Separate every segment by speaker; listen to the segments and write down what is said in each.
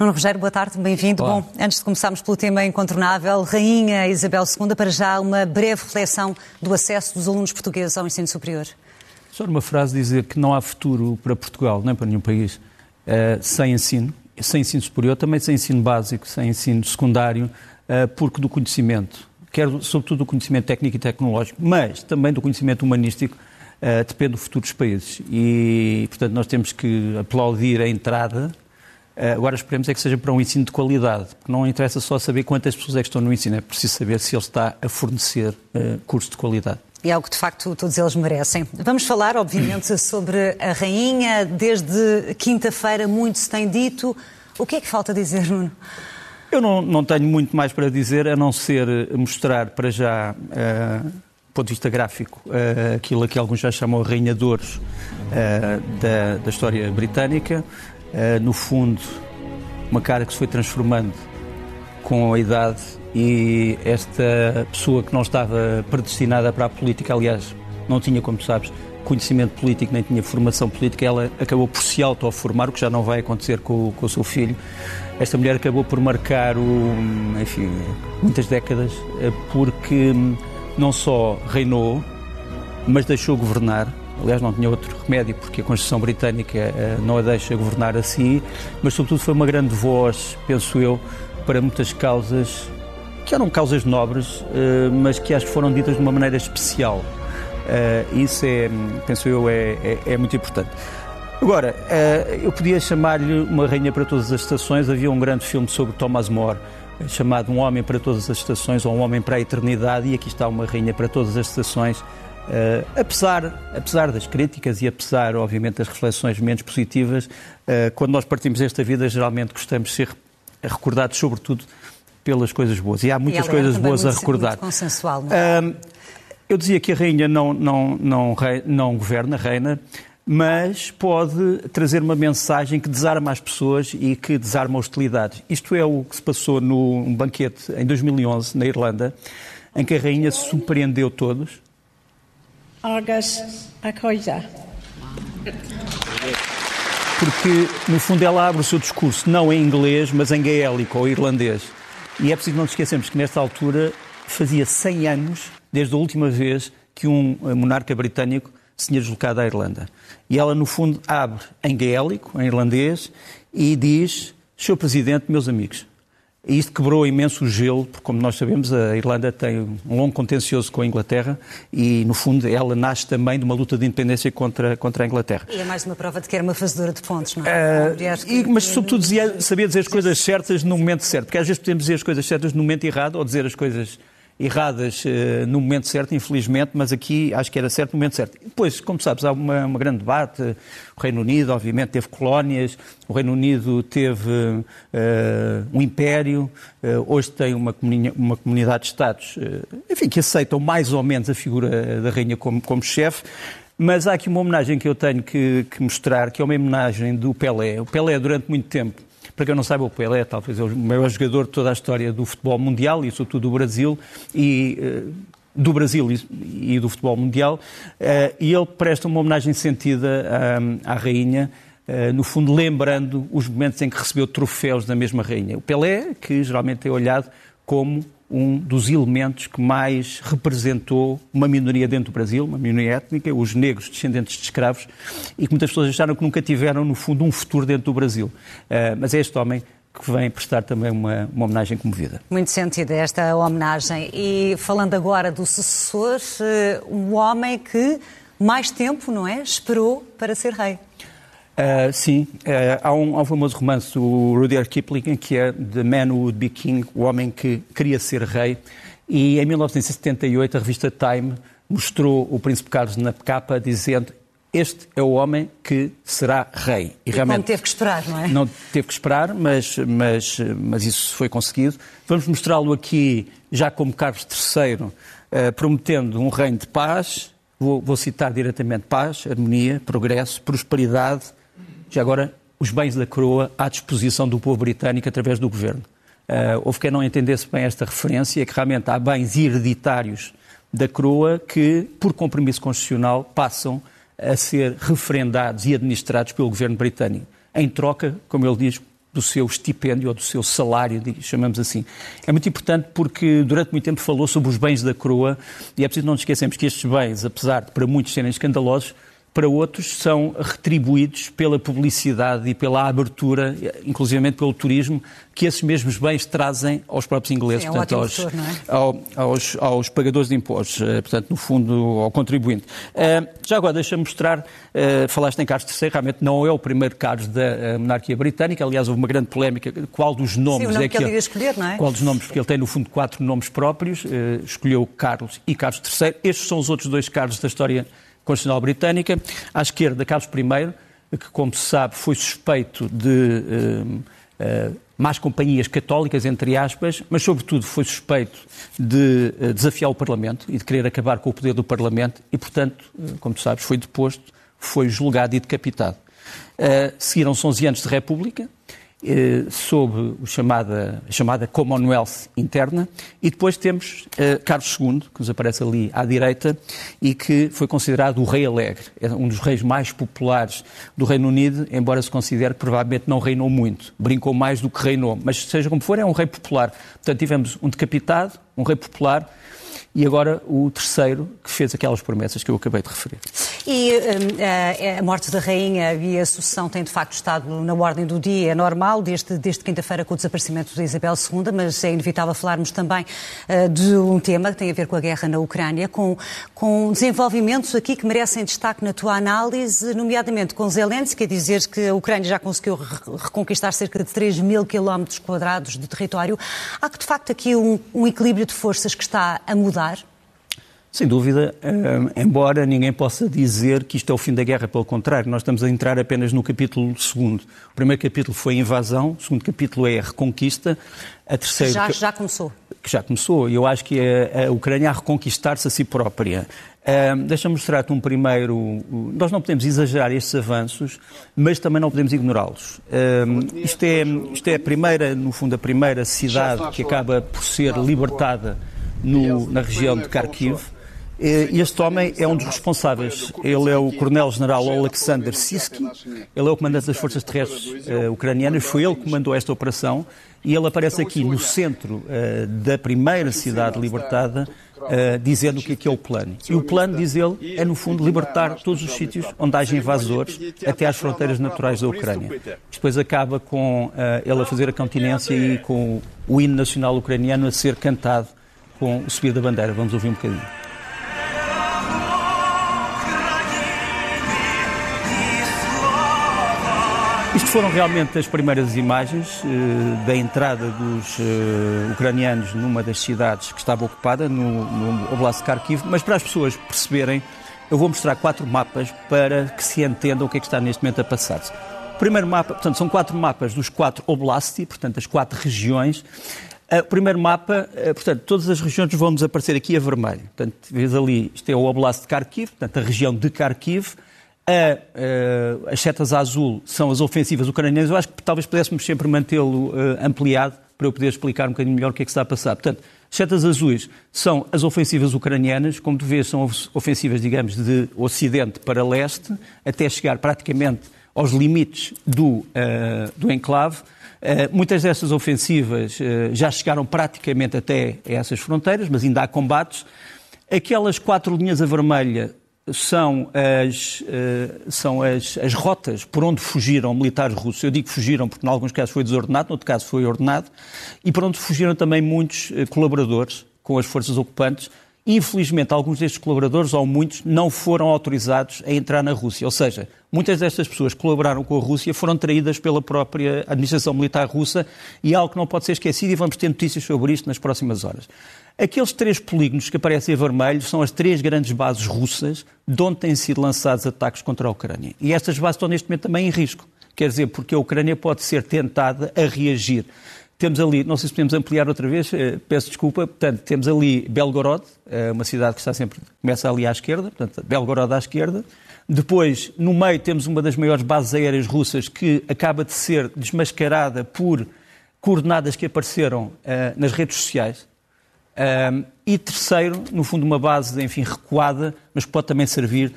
Speaker 1: Nuno Rogério, boa tarde, bem-vindo. Bom, antes de começarmos pelo tema incontornável, Rainha Isabel II, para já uma breve reflexão do acesso dos alunos portugueses ao ensino superior.
Speaker 2: Só uma frase dizer que não há futuro para Portugal, nem para nenhum país, uh, sem ensino, sem ensino superior, também sem ensino básico, sem ensino secundário, uh, porque do conhecimento, quer sobretudo do conhecimento técnico e tecnológico, mas também do conhecimento humanístico, uh, depende do futuro dos países. E, portanto, nós temos que aplaudir a entrada eh, agora esperemos é que seja para um ensino de qualidade, porque não interessa só saber quantas pessoas é que estão no ensino, é preciso saber se ele está a fornecer uh, cursos de qualidade.
Speaker 1: E é algo que, de facto, todos eles merecem. Vamos falar, obviamente, sobre a Rainha. Desde quinta-feira muito se tem dito. O que é que falta dizer, Nuno?
Speaker 2: Eu não, não tenho muito mais para dizer, a não ser mostrar para já, uh, do ponto de vista gráfico, uh, aquilo a que alguns já chamam Rainha de Ouros uh, da, da história britânica. Uh, no fundo, uma cara que se foi transformando com a idade e esta pessoa que não estava predestinada para a política, aliás, não tinha, como sabes, conhecimento político, nem tinha formação política, ela acabou por se auto-formar, o que já não vai acontecer com, com, o seu filho. Esta mulher acabou por marcar o, enfim, muitas décadas, eh, porque hum, não só reinou, mas deixou governar, aliás não tinha outro remédio porque a Constituição Britânica eh, não a deixa governar assim, mas sobretudo foi uma grande voz, penso eu, para muitas causas que eram causas nobres, eh, mas que acho que foram ditas de uma maneira especial. Eh, isso é, penso eu, é, é, é muito importante. Agora, eu podia chamar-lhe uma rainha para todas as estações. Havia um grande filme sobre Thomas More chamado Um Homem para Todas as Estações ou Um Homem para a Eternidade, e aqui está uma rainha para todas as estações Uh, apesar, apesar das críticas e apesar, obviamente, das reflexões menos positivas, uh, quando nós partimos desta vida, geralmente gostamos de ser recordados, sobretudo, pelas coisas boas. E há muitas e coisas boas
Speaker 1: muito,
Speaker 2: a recordar.
Speaker 1: Muito consensual, não é? Uh,
Speaker 2: eu dizia que a rainha não, não, não, não governa, reina, mas pode trazer uma mensagem que desarma as pessoas e que desarma hostilidades. Isto é o que se passou num banquete em 2011, na Irlanda, em que a rainha surpreendeu todos
Speaker 3: agus a.
Speaker 2: Porque, no fundo, ela abre o seu discurso não em inglês, mas em gaélico ou irlandês. E é preciso não nos esquecermos que, nesta altura, fazia 100 anos desde a última vez que um monarca britânico se tinha deslocado à Irlanda. E ela, no fundo, abre em gaélico, em irlandês, e diz: Sr. Presidente, meus amigos, e isto quebrou imenso o gelo, porque, como nós sabemos, a Irlanda tem um longo contencioso com a Inglaterra e, no fundo, ela nasce também de uma luta de independência contra, contra a Inglaterra.
Speaker 1: E é mais uma prova de que era uma fazedora de pontos, não é? Uh,
Speaker 2: e, mas, sobretudo, dizia, sabia dizer as coisas certas no momento certo, porque às vezes podemos dizer as coisas certas no momento errado ou dizer as coisas erradas uh, no momento certo, infelizmente, mas aqui acho que era certo no momento certo. Depois, como sabes, há uma, uma grande debate. O Reino Unido, obviamente, teve colónias, o Reino Unido teve uh, um império, uh, hoje tem uma, comuni uma comunidade de Estados, enfim, que aceitam mais ou menos a figura da rainha como, como chefe. Mas há aqui uma homenagem que eu tenho que, que mostrar, que é uma homenagem do Pelé. O Pelé, durante muito tempo, para quem não saiba, o Pelé talvez é o maior jogador de toda a história do futebol mundial e, sobretudo, do Brasil. E, uh, do Brasil e, do futebol mundial, uh, e ele presta uma homenagem sentida à, à rainha, no fundo lembrando os momentos em que recebeu troféus da mesma rainha. O Pelé, que geralmente é olhado como um dos elementos que mais representou uma minoria dentro do Brasil, uma minoria étnica, os negros descendentes de escravos, e que muitas pessoas acharam que nunca tiveram, no fundo, um futuro dentro do Brasil. Uh, mas é este homem que vem prestar também uma, uma homenagem comovida.
Speaker 1: Muito sentido esta homenagem. E falando agora do sucessor, um homem que mais tempo, não é, esperou para ser rei.
Speaker 2: Uh, sim, uh, há, um, há um famoso romance do Rudyard Kipling que é The Man Who Would Be King, o homem que queria ser rei. E em 1978 a revista Time mostrou o Príncipe Carlos na capa dizendo este é o homem que será rei.
Speaker 1: E, e realmente não teve que esperar, não é?
Speaker 2: Não teve que esperar, mas, mas, mas isso foi conseguido. Vamos mostrá-lo aqui já como Carlos III, uh, prometendo um reino de paz. Vou, vou citar diretamente paz, harmonia, progresso, prosperidade, já agora, os bens da coroa à disposição do povo britânico através do governo. Uh, houve quem não entendesse bem esta referência, que realmente há bens hereditários da coroa que, por compromisso constitucional, passam a ser referendados e administrados pelo governo britânico. Em troca, como ele diz, do seu estipêndio ou do seu salário, chamamos assim. É muito importante porque durante muito tempo falou sobre os bens da coroa e é preciso não nos esquecermos que estes bens, apesar de para muitos serem escandalosos, para outros são retribuídos pela publicidade e pela abertura, inclusivamente pelo turismo, que esses mesmos bens trazem aos próprios ingleses,
Speaker 1: Sim, é
Speaker 2: portanto, aos,
Speaker 1: é?
Speaker 2: ao, aos, aos, pagadores de impostos, eh, portanto, no fundo, ao contribuinte. Uh, já agora, deixa-me mostrar, uh, falaste em Carlos III, realmente não é o primeiro Carlos da monarquia britânica, aliás, houve uma grande polémica, qual dos nomes
Speaker 1: Sim, nome
Speaker 2: é
Speaker 1: que, que ele ia escolher, não é?
Speaker 2: Qual dos nomes, porque ele tem, no fundo, quatro nomes próprios, uh, escolheu Carlos e Carlos III. Estes são os outros dois Carlos da história Constitucional Britânica. À esquerda, Carlos I, que, como se sabe, foi suspeito de uh, uh, más companhias católicas, entre aspas, mas, sobretudo, foi suspeito de uh, desafiar o Parlamento e de querer acabar com o poder do Parlamento e, portanto, como tu sabes, foi deposto, foi julgado e decapitado. Seguiram-se 11 anos de República, eh, sob o chamada, a chamada Commonwealth interna, e depois temos eh, Carlos II, que nos aparece ali à direita, e que foi considerado o rei alegre, é um dos reis mais populares do Reino Unido, embora se considere que provavelmente não reinou muito, brincou mais do que reinou, mas seja como for, é um rei popular. Portanto, tivemos um decapitado, um rei popular, e agora o terceiro que fez aquelas promessas que eu acabei de referir.
Speaker 1: E um, a morte da rainha e a sucessão têm de facto estado na ordem do dia, é normal, desde, desde quinta-feira com o desaparecimento de Isabel II, mas é inevitável falarmos também uh, de um tema que tem a ver com a guerra na Ucrânia, com, com desenvolvimentos aqui que merecem destaque na tua análise, nomeadamente com Zelensky, a dizer que a Ucrânia já conseguiu reconquistar cerca de 3 mil quilómetros quadrados de território. Há que de facto aqui um, um equilíbrio de forças que está a mudar mudar?
Speaker 2: Sem dúvida, eh, embora ninguém possa dizer que isto é o fim da guerra, pelo contrário, nós estamos a entrar apenas no capítulo segundo. O primeiro capítulo foi a invasão, o segundo capítulo é a reconquista, a terceira...
Speaker 1: Já, já começou.
Speaker 2: Que já começou, e eu acho que é a Ucrânia a reconquistar-se a si própria. Uh, Deixa-me mostrar-te um primeiro. Nós não podemos exagerar estes avanços, mas também não podemos ignorá-los. Uh, isto, é, isto é a primeira, no fundo, a primeira cidade que acaba por ser libertada no, na região de Kharkiv. Este homem é um dos responsáveis. Ele é o coronel-general Alexander Sisky, ele é o comandante das forças terrestres uh, ucranianas, foi ele que comandou esta operação e ele aparece aqui no centro uh, da primeira cidade libertada, uh, dizendo o que é que é o plano. E o plano, diz ele, é no fundo libertar todos os sítios onde haja invasores até às fronteiras naturais da Ucrânia. Depois acaba com ele a fazer a continência e com o hino nacional ucraniano a ser cantado com o subir da bandeira. Vamos ouvir um bocadinho. Isto foram realmente as primeiras imagens uh, da entrada dos uh, ucranianos numa das cidades que estava ocupada, no, no Oblast Kharkiv, mas para as pessoas perceberem, eu vou mostrar quatro mapas para que se entenda o que é que está neste momento a passar-se. O primeiro mapa, portanto, são quatro mapas dos quatro oblasti, portanto, as quatro regiões, o primeiro mapa, eh, portanto, todas as regiões vão desaparecer aqui a vermelho. Portanto, vês ali, isto é o Oblast de Kharkiv, portanto, a região de Kharkiv. A, a, eh, as setas azul são as ofensivas ucranianas. Eu acho que talvez pudéssemos sempre mantê-lo uh, ampliado para eu poder explicar um bocadinho melhor o que é que está a passar. Portanto, as setas azuis são as ofensivas ucranianas, como tu vês, são ofensivas, digamos, de ocidente para leste, até chegar praticamente aos limites do, uh, do enclave. Uh, muitas dessas ofensivas uh, já chegaram praticamente até essas fronteiras, mas ainda há combates. Aquelas quatro linhas a vermelha são as, são as, as rotas por onde fugiram militares russos. Eu digo fugiram porque, em alguns casos, foi desordenado, no outro caso, foi ordenado, e por onde fugiram também muitos colaboradores com as forças ocupantes Infelizmente, alguns destes colaboradores, ou muitos, não foram autorizados a entrar na Rússia. Ou seja, muitas destas pessoas que colaboraram com a Rússia foram traídas pela própria administração militar russa e é algo que não pode ser esquecido e vamos ter notícias sobre isto nas próximas horas. Aqueles três polígonos que aparecem a vermelho são as três grandes bases russas de onde têm sido lançados ataques contra a Ucrânia. E estas bases estão neste momento também em risco. Quer dizer, porque a Ucrânia pode ser tentada a reagir. Temos ali, não sei se podemos ampliar outra vez, eh, peço desculpa, portanto, temos ali Belgorod, eh, uma cidade que está sempre, começa ali à esquerda, portanto, Belgorod à esquerda. Depois, no meio, temos uma das maiores bases aéreas russas que acaba de ser desmascarada por coordenadas que apareceram uh, nas redes sociais. E terceiro, no fundo, uma base, enfim, recuada, mas pode também servir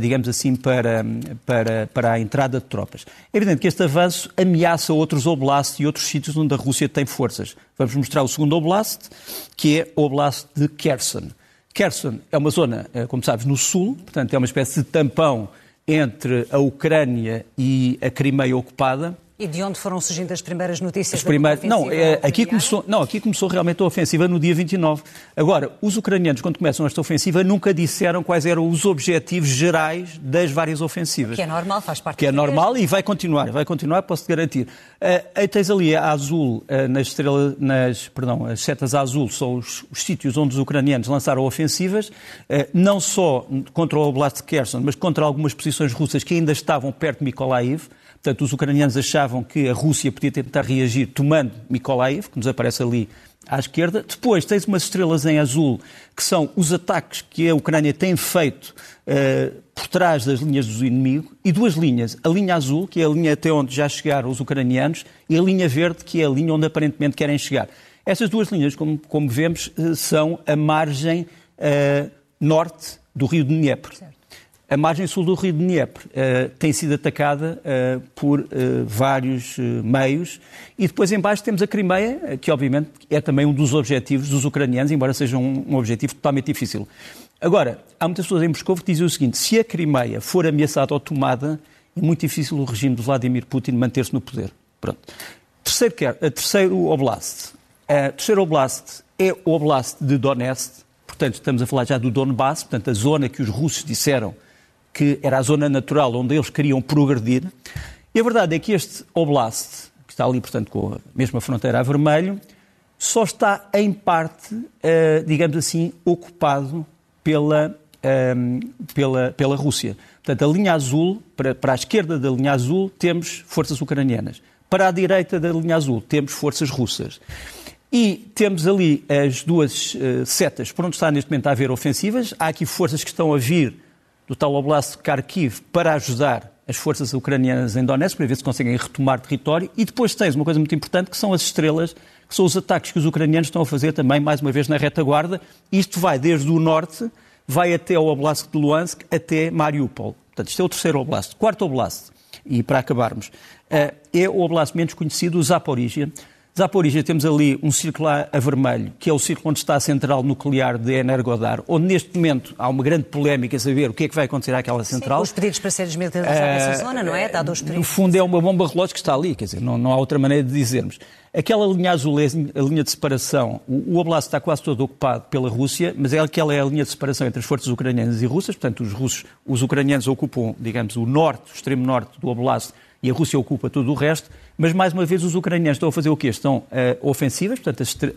Speaker 2: digamos assim, para, para, para a entrada de tropas. É evidente que este avanço ameaça outros oblasts e outros sítios onde a Rússia tem forças. Vamos mostrar o segundo oblast, que é o oblast de Kherson. Kherson é uma zona, uh, como sabes, no sul, portanto é uma espécie de tampão entre a Ucrânia e a Crimeia ocupada.
Speaker 1: E de onde foram surgindo as primeiras notícias?
Speaker 2: As primeiras, não, é, aqui começou, não, aqui começou realmente a ofensiva no dia 29. Agora, os ucranianos, quando começam esta ofensiva, nunca disseram quais eram os objetivos gerais das várias ofensivas.
Speaker 1: Que é normal, faz parte
Speaker 2: Que é normal e vai continuar, vai continuar, posso-te garantir. Uh, tens ali a azul, uh, nas, estrela, nas perdão, as setas azul são os, os, sítios onde os ucranianos lançaram ofensivas, uh, não só contra o Oblast de Kherson, mas contra algumas posições russas que ainda estavam perto de Mykolaiv. Portanto, os ucranianos achavam que a Rússia podia tentar reagir tomando Mykolaiv, que nos aparece ali à esquerda. Depois tens umas estrelas em azul, que são os ataques que a Ucrânia tem feito uh, por trás das linhas do inimigo, e duas linhas. A linha azul, que é a linha até onde já chegaram os ucranianos, e a linha verde, que é a linha onde aparentemente querem chegar. Essas duas linhas, como, como vemos, uh, são a margem uh, norte do rio de Dnieper. Certo. A margem sul do rio de Dnieper uh, tem sido atacada uh, por uh, vários meios e depois embaixo temos a Crimeia, que obviamente é também um dos objetivos dos ucranianos, embora seja um, um, objetivo totalmente difícil. Agora, há muitas pessoas em Moscou que dizem o seguinte, se a Crimeia for ameaçada ou tomada, é muito difícil o regime de Vladimir Putin manter-se no poder. Pronto. Terceiro, terceiro oblast. A terceiro oblast é o oblast de Donetsk, portanto estamos a falar já do Donbass, portanto a zona que os russos disseram que era a zona natural onde eles queriam progredir. E a verdade é que este oblast, que está ali, portanto, com a mesma fronteira a vermelho, só está em parte, uh, digamos assim, ocupado pela, um, pela, pela Rússia. Portanto, a linha azul, para, para a esquerda da linha azul, temos forças ucranianas. Para a direita da linha azul, temos forças russas. E temos ali as duas uh, setas por onde está neste momento a haver ofensivas. Há aqui forças que estão a vir do tal Oblast Kharkiv para ajudar as forças ucranianas em Donetsk para ver se conseguem retomar território. E depois tens uma coisa muito importante que são as estrelas, que são os ataques que os ucranianos estão a fazer também, mais uma vez, na retaguarda. Isto vai desde o norte, vai até o Oblast de Luhansk, até Mariupol. Portanto, isto é o terceiro Oblast. Quarto Oblast, e para acabarmos, eh, é o Oblast menos conhecido, o Zaporizhia Zaporizhia temos ali um círculo a vermelho, que é o círculo onde está a central nuclear de Energodar, onde neste momento há uma grande polémica a saber o que é que vai acontecer àquela central. Sim,
Speaker 1: os pedidos para ser desmilitarizada uh, essa zona, não é? Dá dois
Speaker 2: No fundo é uma bomba relógio que está ali, quer dizer, não, não há outra maneira de dizermos. Aquela linha azul é a linha de separação. O, o Oblast está quase todo ocupado pela Rússia, mas é aquela é a linha de separação entre as forças ucranianas e russas. Portanto, os russos, os ucranianos ocupam, digamos, o norte, o extremo norte do Oblast e a Rússia ocupa tudo o resto, mas mais uma vez os ucranianos estão a fazer o quê? Estão uh, ofensivas, portanto, as, uh,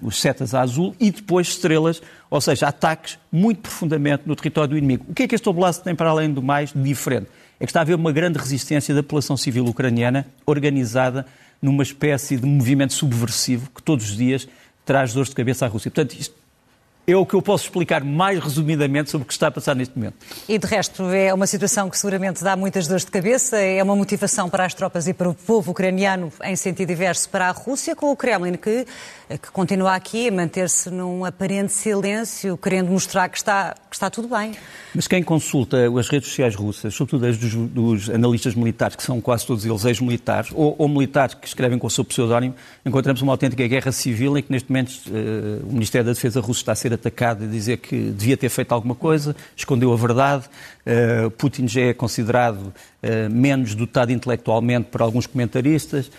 Speaker 2: os setas a azul e depois estrelas, ou seja, ataques muito profundamente no território do inimigo. O que é que este Oblast tem para além do mais diferente? É que está a haver uma grande resistência da população civil ucraniana organizada numa espécie de movimento subversivo que todos os dias traz dores de cabeça à Rússia. Portanto, isto é o que eu posso explicar mais resumidamente sobre o que está a passar neste momento.
Speaker 1: E de resto, é uma situação que seguramente dá muitas dores de cabeça, é uma motivação para as tropas e para o povo ucraniano em sentido diverso para a Rússia, com o Kremlin que, que continua aqui a manter-se num aparente silêncio, querendo mostrar que está, que está tudo bem.
Speaker 2: Mas quem consulta as redes sociais russas, sobretudo as dos, dos analistas militares, que são quase todos eles ex-militares, ou, ou, militares que escrevem com o seu pseudónimo, encontramos uma autêntica guerra civil em que neste momento uh, o Ministério da Defesa russo está a ser atacado e dizer que devia ter feito alguma coisa, escondeu a verdade. Uh, Putin já é considerado uh, menos dotado intelectualmente por alguns comentaristas.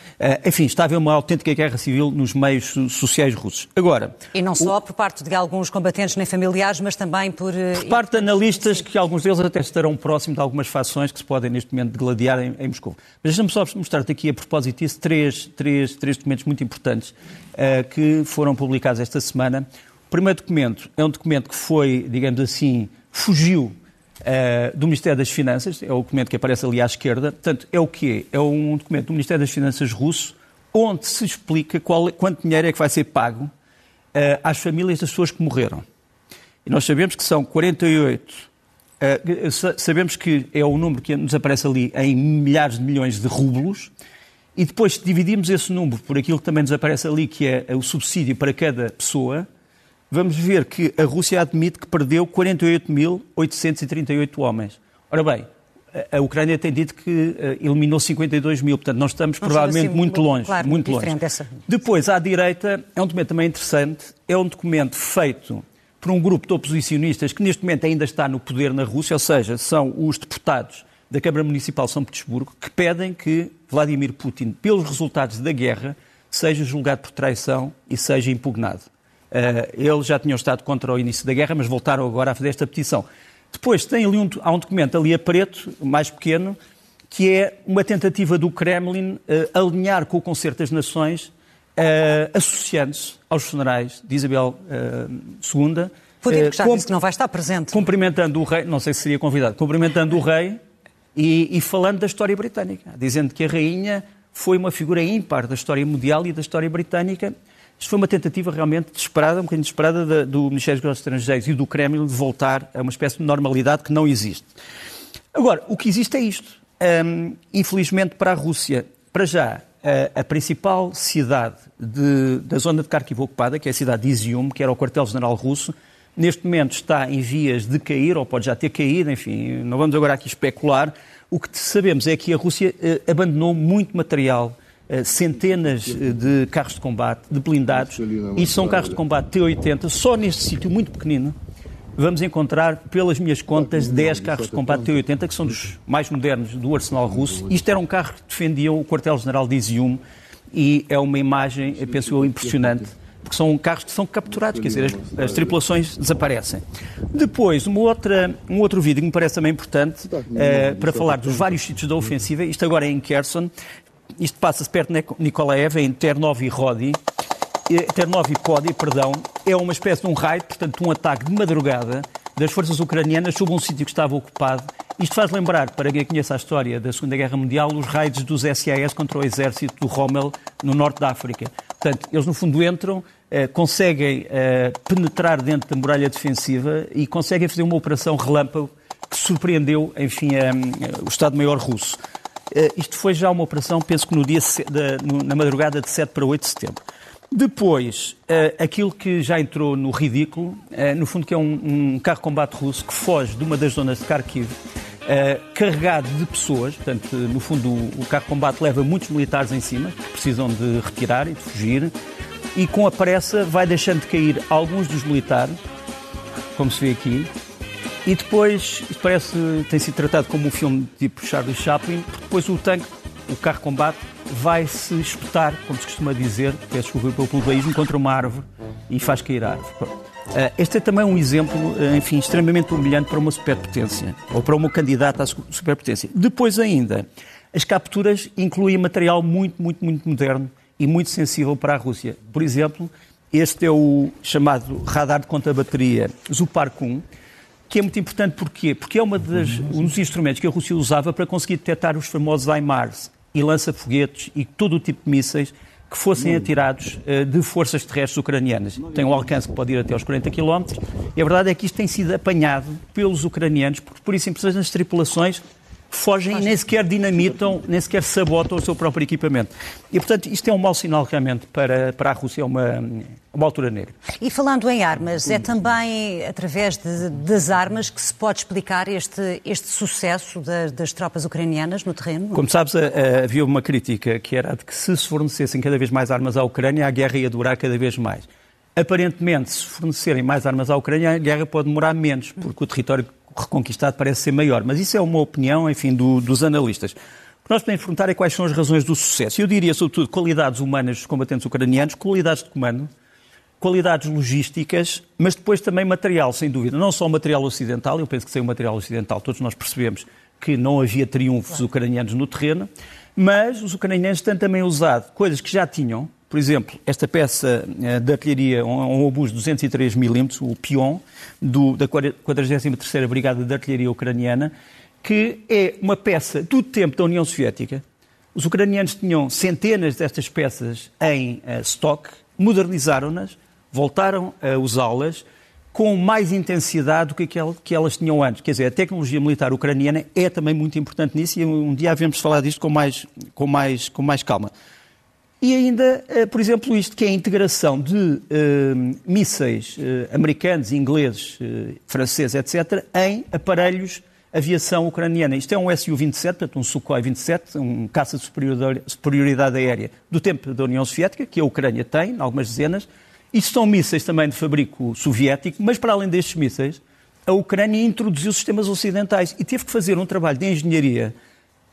Speaker 2: enfim, está a haver uma autêntica guerra civil nos meios sociais russos. Agora.
Speaker 1: E não só o... por parte de alguns combatentes nem familiares, mas também por.
Speaker 2: Por parte de analistas que alguns deles até estarão próximos de algumas fações que se podem neste momento degladiar em, em Moscou. Mas deixa-me só mostrar-te aqui, a propósito disso, três, três, três documentos muito importantes uh, que foram publicados esta semana. O primeiro documento é um documento que foi, digamos assim, fugiu Uh, do Ministério das Finanças, é o documento que aparece ali à esquerda. Portanto, é o quê? É um documento do Ministério das Finanças russo, onde se explica qual, quanto dinheiro é que vai ser pago uh, às famílias das pessoas que morreram. E nós sabemos que são 48 Uh, sabemos que é o número que nos aparece ali em milhares de milhões de rublos, e depois, se dividimos esse número por aquilo que também nos aparece ali, que é o subsídio para cada pessoa, vamos ver que a Rússia admite que perdeu 48.838 homens. Ora bem, a Ucrânia tem dito que eh, eliminou 52 mil, portanto, nós estamos não provavelmente assim, muito longe.
Speaker 1: Claro,
Speaker 2: muito longe.
Speaker 1: Essa.
Speaker 2: Depois, à direita, é um documento também interessante, é um documento feito por um grupo de oposicionistas que neste momento ainda está no poder na Rússia, ou seja, são os deputados da Câmara Municipal de São Petersburgo, que pedem que Vladimir Putin, pelos resultados da guerra, seja julgado por traição e seja impugnado. Uh, eles já tinham estado contra o início da guerra, mas voltaram agora a fazer esta petição. Depois tem ali um, há um documento ali a preto, mais pequeno, que é uma tentativa do Kremlin uh, alinhar com o Concerto das Nações, uh, associando-se aos funerais de Isabel II.
Speaker 1: Putin, que já disse que não vai estar presente.
Speaker 2: Cumprimentando o rei, não sei se seria convidado, cumprimentando o rei e, e falando da história britânica, dizendo que a rainha foi uma figura ímpar da história mundial e da história britânica isto foi uma tentativa realmente desesperada, um bocadinho desesperada do Ministério dos Negócios Estrangeiros e do Kremlin de voltar a uma espécie de normalidade que não existe. Agora, o que existe é isto. Um, infelizmente para a Rússia, para já, a, a principal cidade de, da zona de Kharkiv ocupada, que é a cidade de Izium, que era o quartel-general russo, neste momento está em vias de cair, ou pode já ter caído, enfim, não vamos agora aqui especular. O que sabemos é que a Rússia eh, abandonou muito material centenas eh, de carros de combate, de blindados, e são carros de combate T-80, só neste sítio muito pequenino, vamos encontrar, pelas minhas contas, 10 carros de combate T-80, que são dos mais modernos do arsenal russo. Isto era um carro que defendiam o quartel-general de Izium, e é uma imagem, penso eu, impressionante, porque são carros que são capturados, quer dizer, as, as tripulações desaparecem. Depois, uma outra, um outro vídeo que me parece também importante, uh, para falar dos vários sítios da ofensiva, isto agora é em Kherson, isto passa-se perto de Nikolaev, em Ternovi Rodi. Ternovi Podi, perdão, é uma espécie de um raid, portanto, um ataque de madrugada das forças ucranianas sobre um sítio que estava ocupado. Isto faz lembrar, para quem conhece a história da Segunda Guerra Mundial, os raids dos SAS contra o exército do Rommel no norte da África. Portanto, eles no fundo entram, eh, conseguem eh, penetrar dentro da muralha defensiva e conseguem fazer uma operação relâmpago que surpreendeu, enfim, eh, o Estado-Maior russo. Uh, isto foi já uma operação, penso que no dia na madrugada de 7 para 8 de setembro. Depois, uh, aquilo que já entrou no ridículo, uh, no fundo que é um, um carro combate russo que foge de uma das zonas de Kharkiv, carregado de pessoas, portanto, no fundo o, carro combate leva muitos militares em cima, que precisam de retirar e de fugir, e com a pressa vai deixando de cair alguns dos militares, como se vê aqui, e depois, parece, tem sido tratado como um filme tipo Charlie Chaplin, porque depois o tanque, o carro combate, vai se espetar, como se costuma dizer, peço desculpa pelo plebeísmo, contra uma árvore e faz cair a árvore. Eh, este é também um exemplo, eh, enfim, extremamente humilhante para uma superpotência, ou para uma candidata à superpotência. Depois ainda, as capturas incluem material muito, muito, muito moderno e muito sensível para a Rússia. Por exemplo, este é o chamado radar de conta-bateria Zupark 1, que é muito importante porquê? Porque é uma das, um dos instrumentos que a Rússia usava para conseguir detectar os famosos HIMARS e lança-foguetes e todo o tipo de mísseis que fossem atirados uh, de forças terrestres ucranianas. Tem um alcance que pode ir até aos 40 km e a verdade é que isto tem sido apanhado pelos ucranianos, porque por isso simplesmente as tripulações fogem e nem sequer dinamitam, nem sequer sabotam o seu próprio equipamento. E, portanto, isto é um mau sinal realmente para, para a Rússia, é uma, uma altura negra.
Speaker 1: E falando em armas, é também através de, das armas que se pode explicar este, este sucesso das, das tropas ucranianas no terreno?
Speaker 2: Como sabes, havia uma crítica que era de que se se fornecessem cada vez mais armas à Ucrânia, a guerra ia durar cada vez mais. Aparentemente, se fornecerem mais armas à Ucrânia, a guerra pode demorar menos, porque o território reconquistado parece ser maior. Mas isso é uma opinião, enfim, do, dos analistas. O que nós podemos perguntar é quais são as razões do sucesso. Eu diria, sobretudo, qualidades humanas dos combatentes ucranianos, qualidades de comando, qualidades logísticas, mas depois também material, sem dúvida. Não só material ocidental, eu penso que sem o material ocidental todos nós percebemos que não havia triunfos ucranianos no terreno, mas os ucranianos têm também usado coisas que já tinham, por exemplo, esta peça eh, de artilharia, um, obus de 203 mm, o Pion, do, da 43ª Brigada de Artilharia Ucraniana, que é uma peça do tempo da União Soviética. Os ucranianos tinham centenas destas peças em uh, stock, modernizaram-nas, voltaram a usá-las com mais intensidade do que, que elas tinham antes. Quer dizer, a tecnologia militar ucraniana é também muito importante nisso e um dia havemos falar disto com mais, com mais, com mais calma. E ainda, eh, por exemplo, isto que é a integração de uh, mísseis uh, americanos, ingleses, uh, franceses, etc., em aparelhos aviação ucraniana. Isto é um Su-27, portanto um Sukhoi 27, um caça de superioridade aérea do tempo da União Soviética, que a Ucrânia tem, algumas dezenas. Isto são mísseis também de fabrico soviético, mas para além destes mísseis, a Ucrânia introduziu sistemas ocidentais e teve que fazer um trabalho de engenharia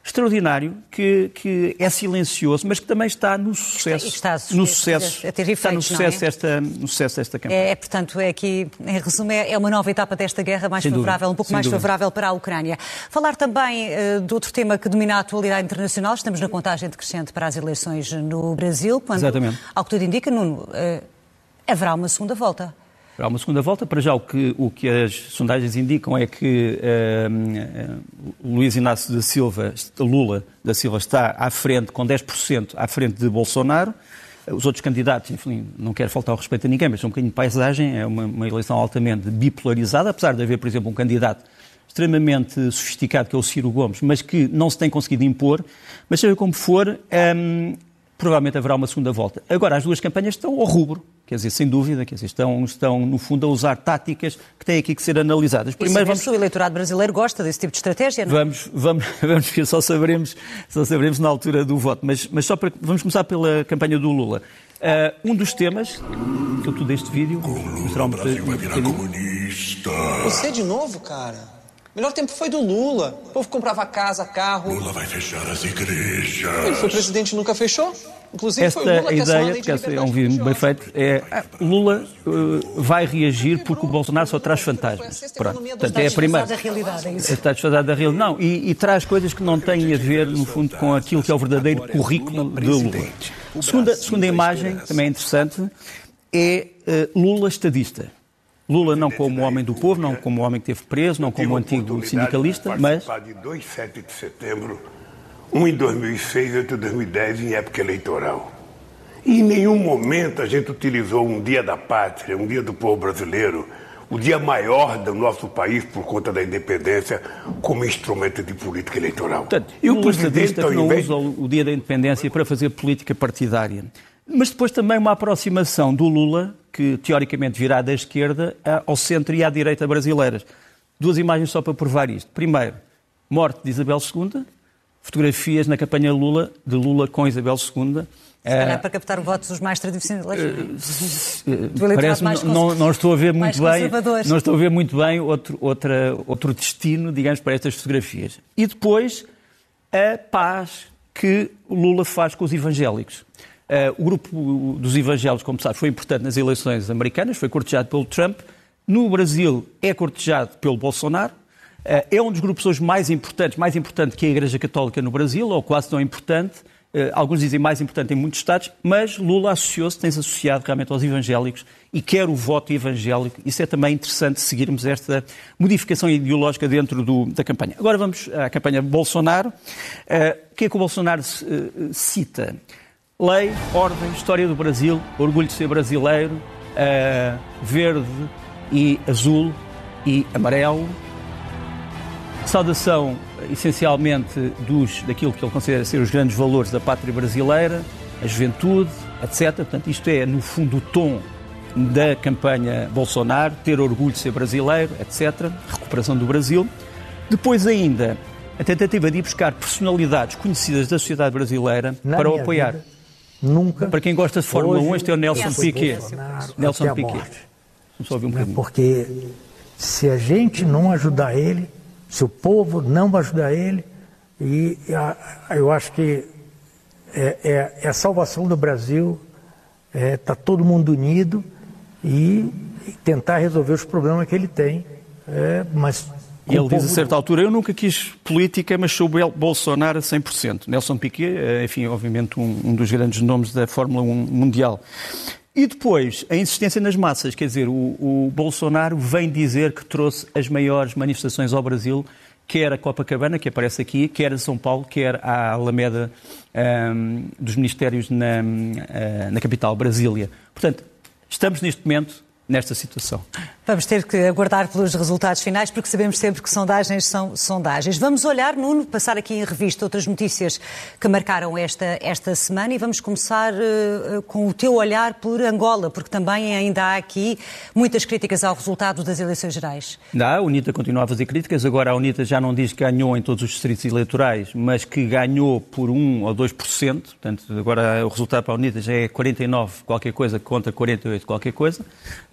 Speaker 2: extraordinário que, que é silencioso, mas que também está no sucesso,
Speaker 1: está, está
Speaker 2: no sucesso,
Speaker 1: a ter efeitos,
Speaker 2: está no sucesso,
Speaker 1: é?
Speaker 2: esta, no sucesso desta campanha.
Speaker 1: É, é, portanto, é aqui, em resumo, é, é uma nova etapa desta guerra mais
Speaker 2: Sem
Speaker 1: favorável,
Speaker 2: dúvida,
Speaker 1: um pouco mais
Speaker 2: dúvida.
Speaker 1: favorável para a Ucrânia. Falar também uh, de outro tema que domina a atualidade internacional. Estamos na contagem decrescente para as eleições no Brasil, quando,
Speaker 2: Exatamente.
Speaker 1: ao que tudo indica, Nuno, uh, haverá uma segunda volta.
Speaker 2: Há uma segunda volta. Para já, o que, o que as sondagens indicam é que uh, Luís Inácio da Silva, Lula da Silva, está à frente, com 10% à frente de Bolsonaro. Os outros candidatos, enfim, não quero faltar ao respeito a ninguém, mas são um bocadinho de paisagem. É uma, uma eleição altamente bipolarizada, apesar de haver, por exemplo, um candidato extremamente sofisticado, que é o Ciro Gomes, mas que não se tem conseguido impor. Mas seja como for, um, provavelmente haverá uma segunda volta. Agora, as duas campanhas estão ao rubro, quer dizer, sem dúvida, quer dizer, estão, estão no fundo a usar táticas que têm aqui que ser analisadas.
Speaker 1: Primeiro, vamos... o eleitorado brasileiro gosta desse tipo de estratégia, não?
Speaker 2: Vamos, vamos, vamos ver, só saberemos, só saberemos na altura do voto, mas, mas só para, vamos começar pela campanha do Lula. Uh, um dos temas, que eu tudo deste vídeo,
Speaker 4: Lula, o Brasil vai virar comunista.
Speaker 5: Você de novo, cara? O melhor tempo foi do Lula. O povo comprava casa, carro.
Speaker 4: Lula vai fechar as igrejas.
Speaker 5: Ele foi presidente e nunca fechou. Inclusive
Speaker 2: Esta
Speaker 5: foi o Lula que
Speaker 2: ideia,
Speaker 5: porque
Speaker 2: essa é um vídeo bem feito, é ah, Lula uh, vai reagir porque o Bolsonaro só traz fantasmas. Pronto. Portanto, é a primeira.
Speaker 1: da realidade, é isso.
Speaker 2: Está desfasado da realidade. Não, e, e, traz coisas que não têm a ver, no fundo, com aquilo que é o verdadeiro currículo de Lula. Segunda, segunda imagem, também é interessante, é uh, Lula estadista. Lula não como homem do povo, não como homem que esteve preso, não como antigo sindicalista, mas...
Speaker 4: de dois 7 de setembro, um em 2006 e outro em 2010, em época eleitoral. E em nenhum momento a gente utilizou um dia da pátria, um dia do povo brasileiro, o dia maior do nosso país por conta da independência, como instrumento de política eleitoral.
Speaker 2: Portanto, e o presidente que não usa o dia da independência para fazer política partidária. Mas depois também uma aproximação do Lula, que teoricamente virá da esquerda, ao centro e à direita brasileiras. Duas imagens só para provar isto. Primeiro, morte de Isabel II, fotografias na campanha Lula, de Lula com Isabel II.
Speaker 1: Se calhar para captar votos os mais tradicionais.
Speaker 2: Parece, não, não estou a ver muito bem, não estou a ver muito bem outro, outra, outro destino, digamos, para estas fotografias. E depois a paz que Lula faz com os evangélicos. Uh, o grupo dos evangélicos, como sabe, foi importante nas eleições americanas, foi cortejado pelo Trump. No Brasil é cortejado pelo Bolsonaro. Uh, é um dos grupos hoje mais importantes, mais importante que a Igreja Católica no Brasil, ou quase tão importante. Uh, alguns dizem mais importante em muitos estados, mas Lula associou-se, tem-se associado realmente aos evangélicos e quer o voto evangélico. Isso é também interessante seguirmos esta modificação ideológica dentro do, da campanha. Agora vamos à campanha Bolsonaro. o que é que o Bolsonaro cita? Lei, ordem, história do Brasil, orgulho de ser brasileiro, uh, verde e azul e amarelo. Saudação, essencialmente, dos, daquilo que ele considera ser os grandes valores da pátria brasileira, a juventude, etc. Portanto, isto é, no fundo, o tom da campanha Bolsonaro, ter orgulho de ser brasileiro, etc. Recuperação do Brasil. Depois, ainda, a tentativa de ir buscar personalidades conhecidas da sociedade brasileira
Speaker 6: Na
Speaker 2: para o apoiar.
Speaker 6: vida, Nunca.
Speaker 2: Para quem gosta de Fórmula
Speaker 6: Hoje,
Speaker 2: 1, este é o Nelson Piquet. Nelson Piquet. Vamos ouvir um
Speaker 6: né? Porque se a gente não ajudar ele, se o povo não ajudar ele, e a- eu acho que é, é- é a salvação do Brasil, está todo mundo unido e, e tentar resolver os problemas que ele tem. é, mas
Speaker 2: E ele diz a certa altura: Eu nunca quis política, mas sou Bolsonaro a 100%. Nelson Piquet, eh, enfim, obviamente, um, um dos grandes nomes da Fórmula 1 mundial. E depois, a insistência nas massas, quer dizer, o, o Bolsonaro vem dizer que trouxe as maiores manifestações ao Brasil, quer a Copacabana, que aparece aqui, quer a São Paulo, quer a Alameda ahm, dos Ministérios na, ah, na capital, Brasília. Portanto, estamos neste momento nesta situação.
Speaker 1: Vamos ter que aguardar pelos resultados finais, porque sabemos sempre que sondagens são sondagens. Vamos olhar, Nuno, passar aqui em revista outras notícias que marcaram esta, esta semana e vamos começar uh, com o teu olhar por Angola, porque também ainda há aqui muitas críticas ao resultado das eleições gerais.
Speaker 2: Dá, a UNITA continua a fazer críticas, agora a UNITA já não diz que ganhou em todos os distritos eleitorais, mas que ganhou por 1 ou 2%, portanto agora o resultado para a UNITA já é 49 qualquer coisa contra 48 qualquer coisa,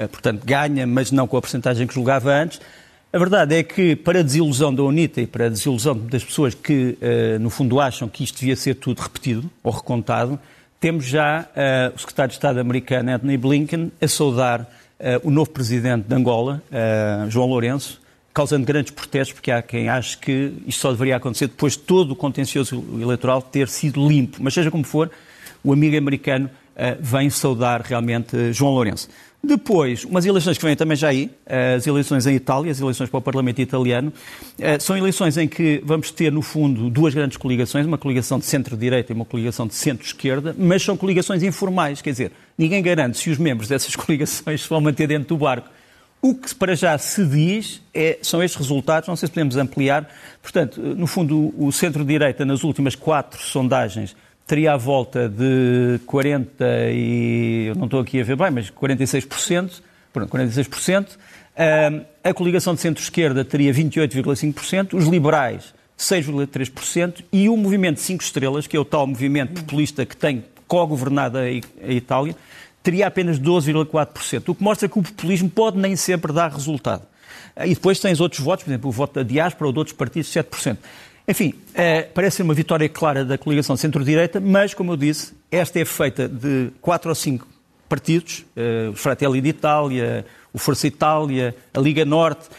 Speaker 2: portanto ganha, mas não com a porcentagem que julgava antes. A verdade é que, para a desilusão da UNITA e para a desilusão das pessoas que, uh, no fundo, acham que isto devia ser tudo repetido ou recontado, temos já uh, o secretário de Estado americano, Anthony Blinken, a saudar o novo presidente de Angola, João Lourenço, causando grandes protestos, porque há quem ache que isto só deveria acontecer depois de todo o contencioso eleitoral ter sido limpo. Mas, seja como for, o amigo americano vem saudar realmente João Lourenço. Depois, umas eleições que vêm também já aí, as eleições em Itália, as eleições para o Parlamento italiano, eh, são eleições em que vamos ter, no fundo, duas grandes coligações, uma coligação de centro-direita e uma coligação de centro-esquerda, mas são coligações informais, quer dizer, ninguém garante se os membros dessas coligações se vão manter dentro do barco. O que para já se diz é, são estes resultados, não sei se podemos ampliar. Portanto, no fundo, o centro-direita, nas últimas quatro sondagens, teria à volta de 40 e eu não estou aqui a ver bem, mas 46%, pronto, 46%. a coligação de centro-esquerda teria 28,5%, os liberais 6,3% e o movimento 5 estrelas, que é o tal movimento populista que tem co-governado a Itália, teria apenas 12,4%, o que mostra que o populismo pode nem sempre dar resultado. E depois tens outros votos, por exemplo, o voto da diáspora ou de outros partidos, 7%. Enfim, é, parece uma vitória clara da coligação centro-direita, mas, como eu disse, esta é feita de quatro ou cinco partidos, eh, o Fratelli d'Italia, o Força Itália, a Liga Norte,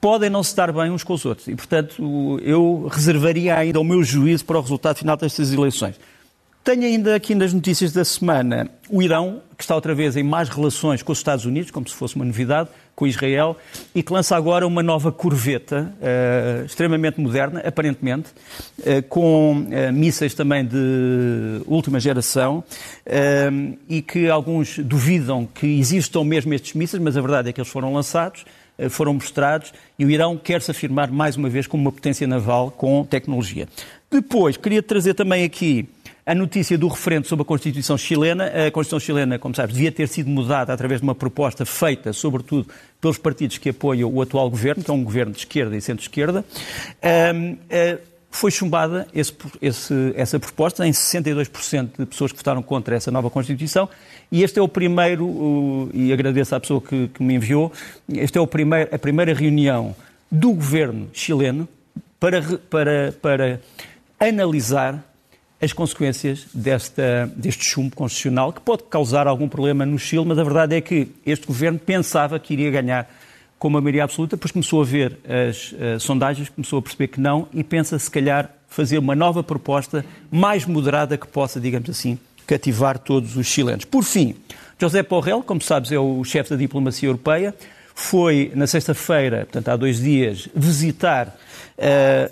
Speaker 2: podem não se dar bem uns com os outros. E, portanto, eu reservaria ainda o meu juízo para o resultado final destas eleições. Tenho ainda aqui nas notícias da semana o Irão, que está outra vez em mais relações com os Estados Unidos, como se fosse uma novidade, com Israel, e que lança agora uma nova corveta uh, extremamente moderna, aparentemente, uh, com uh, mísseis também de última geração, e que alguns duvidam que existam mesmo estes mísseis, mas a verdade é que eles foram lançados foram mostrados e o Irão quer se afirmar mais uma vez como uma potência naval com tecnologia. Depois, queria trazer também aqui a notícia do referendo sobre a Constituição chilena. A Constituição chilena, como sabes, devia ter sido mudada através de uma proposta feita, sobretudo, pelos partidos que apoiam o atual governo, que é um governo de esquerda e centro-esquerda. Uh, foi chumbada esse, esse, essa proposta em 62% de pessoas que votaram contra essa nova Constituição e este é o primeiro, e agradeço à pessoa que, que me enviou, esta é o primeiro, a primeira reunião do governo chileno para, para, para analisar as consequências desta, deste chumbo constitucional, que pode causar algum problema no Chile, mas a verdade é que este governo pensava que iria ganhar com uma maioria absoluta, depois começou a ver as uh, sondagens, começou a perceber que não e pensa, se calhar, fazer uma nova proposta mais moderada que possa, digamos assim, cativar todos os chilenos. Por fim, José Porrel, como sabes, é o chefe da diplomacia europeia, foi na sexta-feira, portanto há dois dias, visitar uh,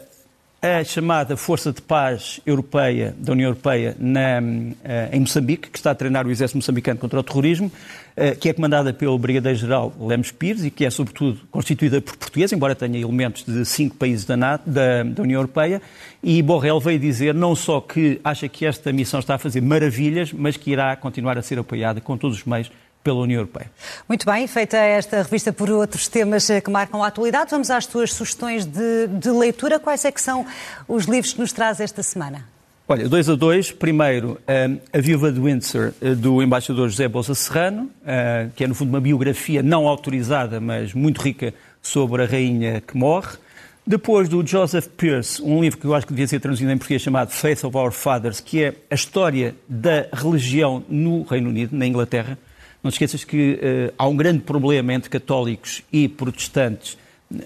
Speaker 2: a chamada Força de Paz Europeia, da União Europeia, na, eh, em Moçambique, que está a treinar o exército moçambicano contra o terrorismo, eh, que é comandada pelo Brigadeiro-Geral Lemos Pires e que é, sobretudo, constituída por portugueses, embora tenha elementos de cinco países da, NATO, da, da União Europeia. E Borrell veio dizer não só que acha que esta missão está a fazer maravilhas, mas que irá continuar a ser apoiada com todos os meios pela União Europeia.
Speaker 1: Muito bem, feita esta revista por outros temas que marcam a atualidade, vamos às tuas sugestões de, de leitura. Quais é que são os livros que nos traz esta semana?
Speaker 2: Olha, dois a dois. Primeiro, eh, A Viúva de Windsor, eh, do embaixador José Bolsa Serrano, eh, que é, no fundo, uma biografia não autorizada, mas muito rica sobre a rainha que morre. Depois do Joseph Pierce, um livro que eu acho que devia ser traduzido em português chamado Faith of Our Fathers, que é a história da religião no Reino Unido, na Inglaterra. Não te esqueças que uh, há um grande problema entre católicos e protestantes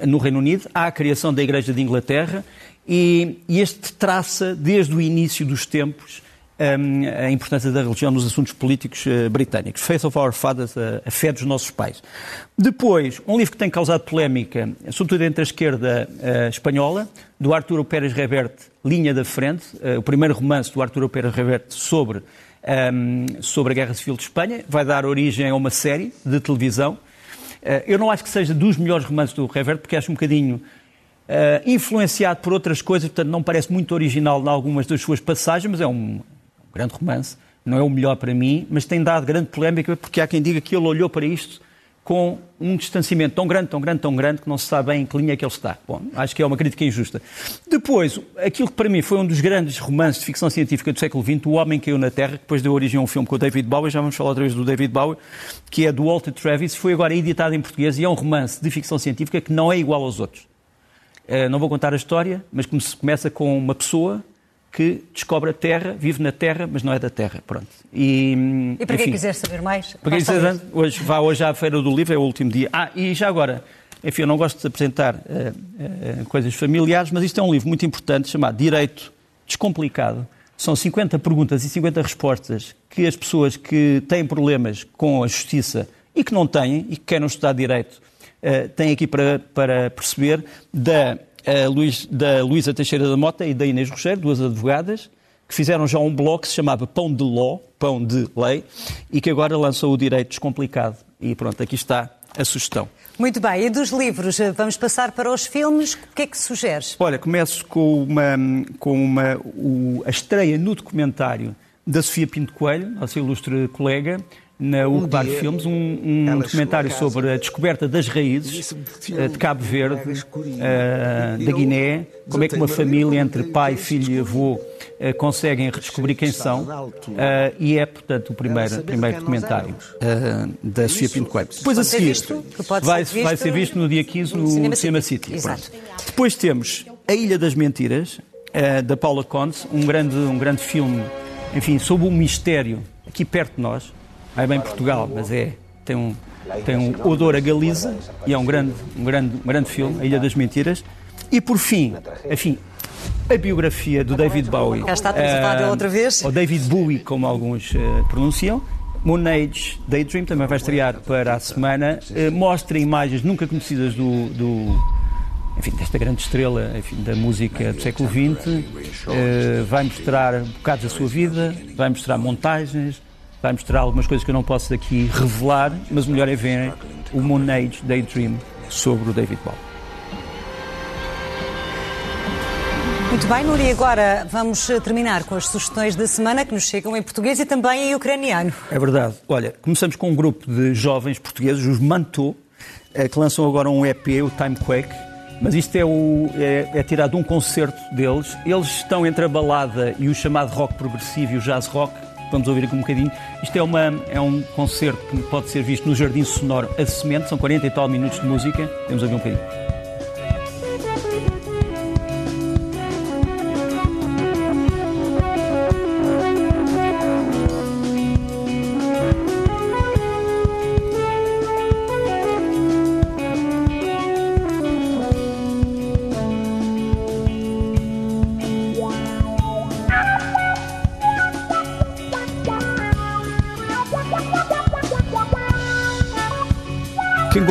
Speaker 2: no Reino Unido. Há a criação da Igreja de Inglaterra e, e este traça, desde o início dos tempos, um, a importância da religião nos assuntos políticos uh, britânicos. Faith of Our Fathers, a, a, fé dos nossos pais. Depois, um livro que tem causado polémica, sobretudo entre a esquerda uh, espanhola, do Arturo Pérez Reverte, Linha da Frente, uh, o primeiro romance do Arturo Pérez Reverte sobre um, sobre a Guerra Civil de Espanha. Vai dar origem a uma série de televisão Uh, eu não acho que seja dos melhores romances do Revert, porque acho um bocadinho uh, influenciado por outras coisas, portanto não parece muito original em algumas das suas passagens, mas é um grande romance. Não é o melhor para mim, mas tem dado grande polémica, porque há quem diga que ele olhou para isto com um distanciamento tão grande, tão grande, tão grande, que não se sabe bem em que linha é que ele está. Bom, acho que é uma crítica injusta. Depois, aquilo que para mim foi um dos grandes romances de ficção científica do século XX, O Homem Caiu na Terra, que depois deu origem a um filme com o David Bowie, já vamos falar outra vez do David Bowie, que é do Walter Travis, foi agora editado em português e é um romance de ficção científica que não é igual aos outros. Uh, não vou contar a história, mas começa com uma pessoa que descobre a Terra, vive na Terra, mas não é da Terra. Pronto.
Speaker 1: E, e para quem quiser saber mais,
Speaker 2: para quem quiser, hoje, vá hoje à Feira do Livro, é o último dia. Ah, e já agora, enfim, eu não gosto de apresentar uh, uh, coisas familiares, mas isto é um livro muito importante chamado Direito Descomplicado. São 50 perguntas e 50 respostas que as pessoas que têm problemas com a justiça e que não têm e que querem estudar direito uh, têm aqui para, para perceber da Luís, da Luísa Teixeira da Mota e da Inês Rocheiro, duas advogadas, que fizeram já um blog que se chamava Pão de Law, Pão de Lei, e que agora lançou o Direito Descomplicado. E pronto, aqui está a sugestão.
Speaker 1: Muito bem, e dos livros, vamos passar para os filmes. O que é que sugeres?
Speaker 2: Olha, começo com, uma, com uma, o, a estreia no documentário da Sofia Pinto Coelho, nossa ilustre colega, na um Filmes um, um documentário sobre a descoberta das raízes uh, de Cabo Verde, uh, da Guiné, como é que uma família entre pai, filho e avô uh, conseguem redescobrir quem são, e é, portanto, o primeiro, primeiro documentário da Sofia Pinto Coelho. Depois a seguir, vai, vai ser visto no dia 15 no Cinema, Cinema City. City. Depois temos A Ilha das Mentiras, da Paula Conte, um grande, um grande filme, enfim, sobre um mistério aqui perto de nós, é bem Portugal, mas é, tem um, tem um odor a Galiza e é um grande, um grande, um grande filme, A Ilha das Mentiras. E por fim, enfim, a biografia do David Bowie.
Speaker 1: Já está a uh, outra vez.
Speaker 2: Ou David Bowie, como alguns uh, pronunciam. Moon Age Daydream também vai estrear para a semana. Uh, mostra imagens nunca conhecidas do, do enfim, desta grande estrela enfim, da música do século XX. Uh, vai mostrar bocados da sua vida, vai mostrar montagens, vai mostrar algumas coisas que eu não posso aqui revelar, mas o melhor é ver o Moon Age Daydream sobre o David Bowie.
Speaker 1: Muito bem, Nuri, agora vamos eh, terminar com as sugestões da semana que nos chegam em português e também em ucraniano.
Speaker 2: É verdade. Olha, começamos com um grupo de jovens portugueses, os Mantou, eh, que lançam agora um EP, o Time Quake, mas isto é, o, é, é, tirado de um concerto deles. Eles estão entre a balada e o chamado rock progressivo e o jazz rock vamos ouvir aqui um bocadinho. Isto é, uma, é um concerto que pode ser visto no Jardim Sonoro A Semente, são 40 e tal minutos de música. Vamos ouvir um bocadinho.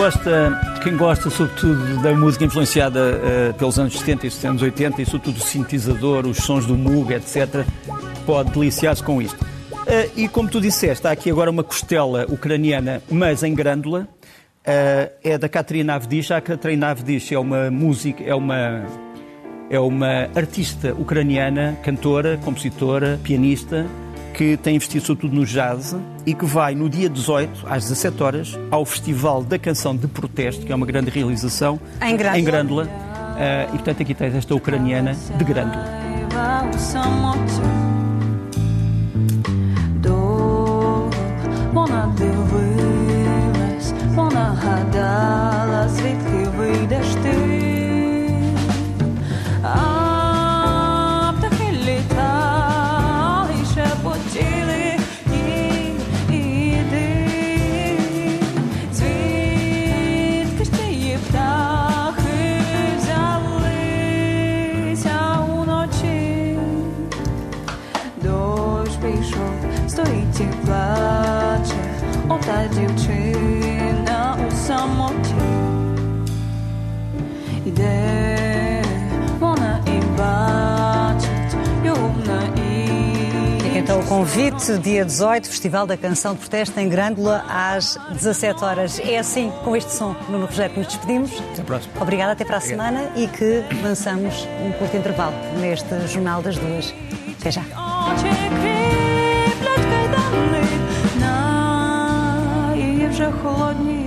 Speaker 2: Gosta, quem gosta sobretudo da música influenciada uh, pelos anos 70 e anos 80 e sobretudo o sintetizador, os sons do Moog, etc., pode deliciar-se com isto. Uh, e como tu disseste, há aqui agora uma costela ucraniana, mas em grândola, uh, é da Katrina Avdish. A Katrina Avdish é uma música, é uma, é uma artista ucraniana, cantora, compositora, pianista, que tem investido sobretudo no jazz e que vai no dia 18, às 17 horas, ao Festival da Canção de Protesto, que é uma grande realização,
Speaker 1: em Grândola.
Speaker 2: Em Grândola. Uh, e portanto aqui tens esta ucraniana de Grândola.
Speaker 1: Convite, dia 18, Festival da Canção de Protesto em Grândola, às 17 horas. É assim, com este som, Nuno Rogério, que nos despedimos.
Speaker 2: Até a próxima.
Speaker 1: Obrigada, até para a semana e que lançamos um curto intervalo neste Jornal das Duas. Até já.
Speaker 7: Очі кріплять кайдани на її вже холодні